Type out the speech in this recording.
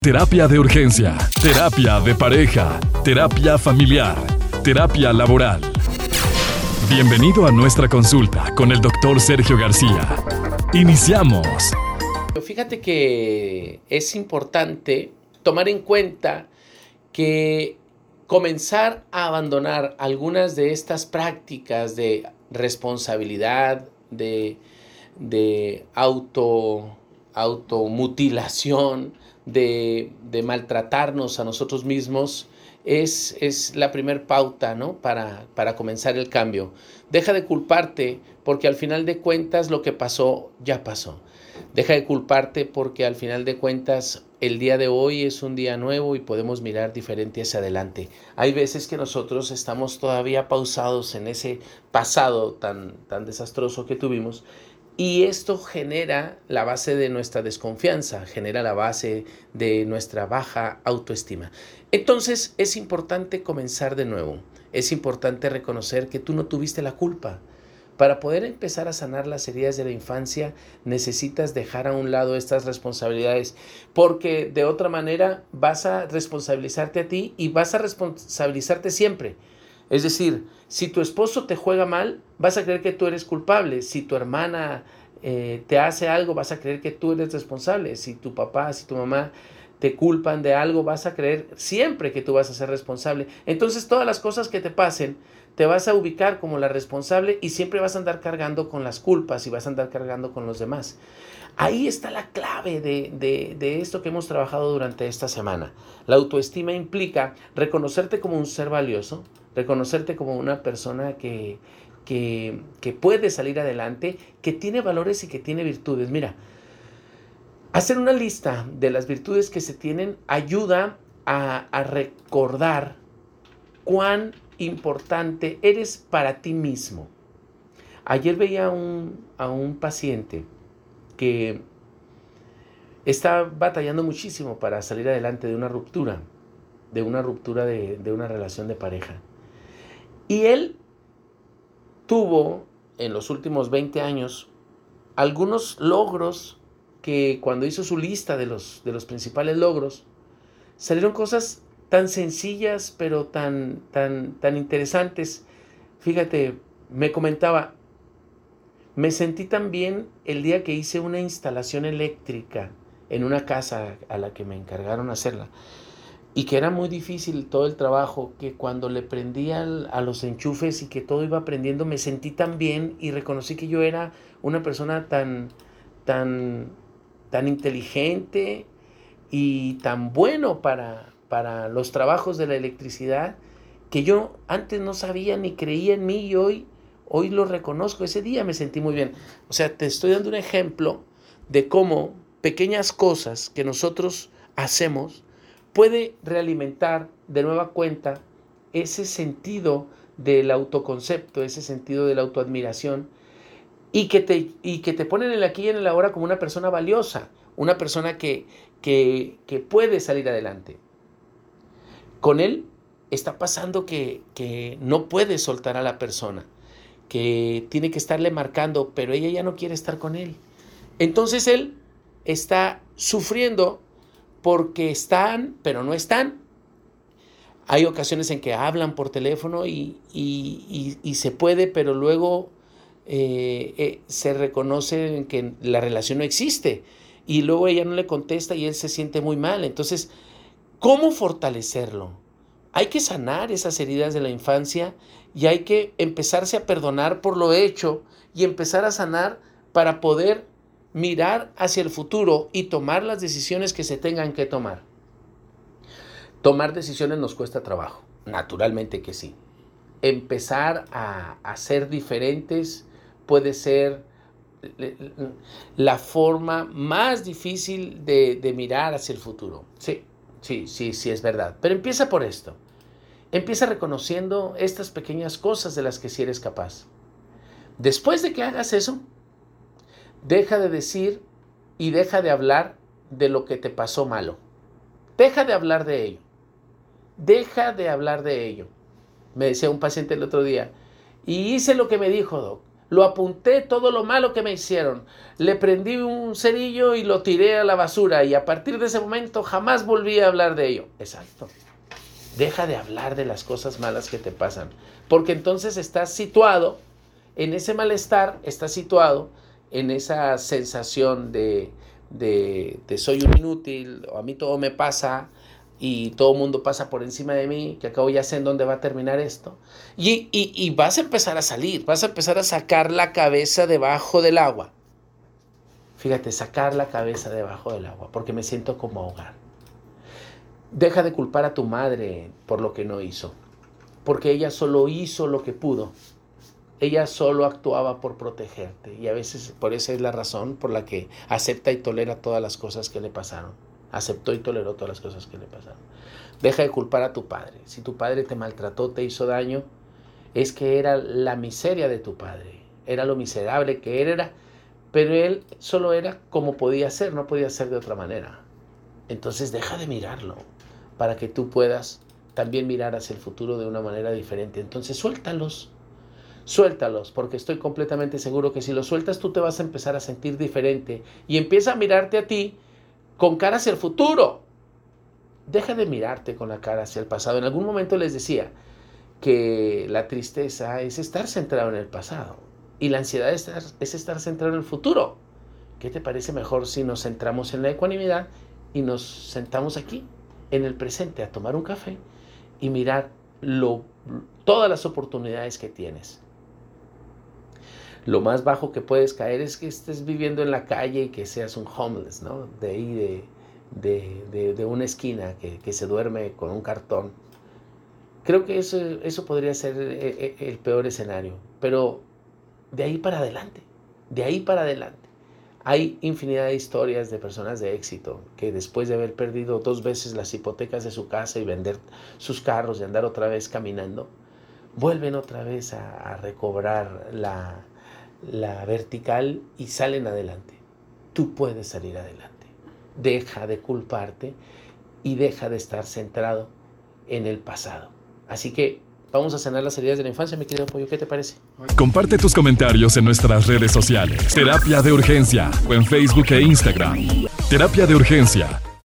Terapia de urgencia, terapia de pareja, terapia familiar, terapia laboral. Bienvenido a nuestra consulta con el doctor Sergio García. Iniciamos. Fíjate que es importante tomar en cuenta que comenzar a abandonar algunas de estas prácticas de responsabilidad, de, de auto, automutilación, de, maltratarnos a nosotros mismos, es, es la primer pauta ¿no? para, para comenzar el cambio. Deja de culparte porque al final de cuentas lo que pasó ya pasó. Deja de culparte porque al final de cuentas el día de hoy es un día nuevo y podemos mirar diferente hacia adelante. Hay veces que nosotros estamos todavía pausados en ese pasado tan, tan desastroso que tuvimos y esto genera la base de nuestra desconfianza, genera la base de nuestra baja autoestima. Entonces es importante comenzar de nuevo. Es importante reconocer que tú no tuviste la culpa. Para poder empezar a sanar las heridas de la infancia, necesitas dejar a un lado estas responsabilidades, porque de otra manera vas a responsabilizarte a ti y vas a responsabilizarte siempre. Es decir, si tu esposo te juega mal, vas a creer que tú eres culpable. Si tu hermana eh, te hace algo, vas a creer que tú eres responsable. Si tu papá, si tu mamá te culpan de algo, vas a creer siempre que tú vas a ser responsable. Entonces todas las cosas que te pasen, te vas a ubicar como la responsable y siempre vas a andar cargando con las culpas y vas a andar cargando con los demás. Ahí está la clave de, de, esto que hemos trabajado durante esta semana. La autoestima implica reconocerte como un ser valioso, reconocerte como una persona que, que, puede salir adelante, que tiene valores y que tiene virtudes. Mira, hacer una lista de las virtudes que se tienen ayuda a, a recordar cuán importante eres para ti mismo. Ayer veía un, a un paciente que está batallando muchísimo para salir adelante de una ruptura, de una ruptura de, de una relación de pareja. Y él tuvo en los últimos 20 años algunos logros que cuando hizo su lista de los, de los principales logros, salieron cosas tan sencillas pero tan, tan, tan interesantes. Fíjate, me comentaba, me sentí tan bien el día que hice una instalación eléctrica en una casa a la que me encargaron hacerla y que era muy difícil todo el trabajo, que cuando le prendía a los enchufes y que todo iba aprendiendo, me sentí tan bien y reconocí que yo era una persona tan, tan, tan inteligente y tan bueno para, para los trabajos de la electricidad, que yo antes no sabía ni creía en mí y hoy, hoy lo reconozco. Ese día me sentí muy bien. O sea, te estoy dando un ejemplo de cómo pequeñas cosas que nosotros hacemos, puede realimentar de nueva cuenta ese sentido del autoconcepto, ese sentido de la autoadmiración y que te, y que te ponen en el aquí y en el ahora como una persona valiosa, una persona que, que, que puede salir adelante. Con él está pasando que, que no puede soltar a la persona, que tiene que estarle marcando, pero ella ya no quiere estar con él. Entonces él está sufriendo porque están, pero no están. Hay ocasiones en que hablan por teléfono y, se puede, pero luego eh, eh, se reconoce que la relación no existe. Y luego ella no le contesta y él se siente muy mal. Entonces, ¿cómo fortalecerlo? Hay que sanar esas heridas de la infancia y hay que empezarse a perdonar por lo hecho y empezar a sanar para poder mirar hacia el futuro y tomar las decisiones que se tengan que tomar. Tomar decisiones nos cuesta trabajo, naturalmente que sí. Empezar a, ser diferentes puede ser la forma más difícil de, mirar hacia el futuro. Sí, sí, sí, sí, es verdad. Pero empieza por esto. Empieza reconociendo estas pequeñas cosas de las que sí eres capaz. Después de que hagas eso, Deja de decir y deja de hablar de lo que te pasó malo. Deja de hablar de ello. Deja de hablar de ello. Me decía un paciente el otro día, y hice lo que me dijo, Doc, Lo apunté todo lo malo que me hicieron. Le prendí un cerillo y lo tiré a la basura y a partir de ese momento jamás volví a hablar de ello. Exacto. Deja de hablar de las cosas malas que te pasan, porque entonces estás situado en ese malestar, estás situado en esa sensación de, de, de soy un inútil, o a mí todo me pasa, y todo el mundo pasa por encima de mí, que acabo ya sé en dónde va a terminar esto. Y, y, vas a empezar a salir, vas a empezar a sacar la cabeza debajo del agua. Fíjate, sacar la cabeza debajo del agua, porque me siento como ahogar. Deja de culpar a tu madre por lo que no hizo, porque ella solo hizo lo que pudo. Ella solo actuaba por protegerte y a veces por esa es la razón por la que acepta y tolera todas las cosas que le pasaron aceptó y toleró todas las cosas que le pasaron. Deja de culpar a tu padre. Si tu padre te maltrató, te hizo daño, es que era la miseria de tu padre, era lo miserable que él era, pero él solo era como podía ser, no podía ser de otra manera. Entonces deja de mirarlo para que tú puedas también mirar hacia el futuro de una manera diferente. Entonces suéltalos, suéltalos, porque estoy completamente seguro que si los sueltas tú te vas a empezar a sentir diferente y empieza a mirarte a ti con cara hacia el futuro. Deja de mirarte con la cara hacia el pasado. En algún momento les decía que la tristeza es estar centrado en el pasado y la ansiedad es estar, es estar centrado en el futuro. ¿Qué te parece mejor si nos centramos en la ecuanimidad y nos sentamos aquí, en el presente, a tomar un café y mirar todas las oportunidades que tienes? Lo más bajo que puedes caer es que estés viviendo en la calle y que seas un homeless, ¿no? De ahí, de, de, una esquina que, que, se duerme con un cartón. Creo que eso, eso podría ser el, eh, eh, el peor escenario, pero de ahí para adelante, de ahí para adelante. Hay infinidad de historias de personas de éxito que después de haber perdido dos veces las hipotecas de su casa y vender sus carros y andar otra vez caminando, vuelven otra vez a recobrar la, la vertical y salen adelante. Tú puedes salir adelante. Deja de culparte y deja de estar centrado en el pasado. Así que vamos a sanar las heridas de la infancia, mi querido Pollo. ¿Qué te parece? Comparte tus comentarios en nuestras redes sociales. Terapia de Urgencia o en Facebook e Instagram. Terapia de Urgencia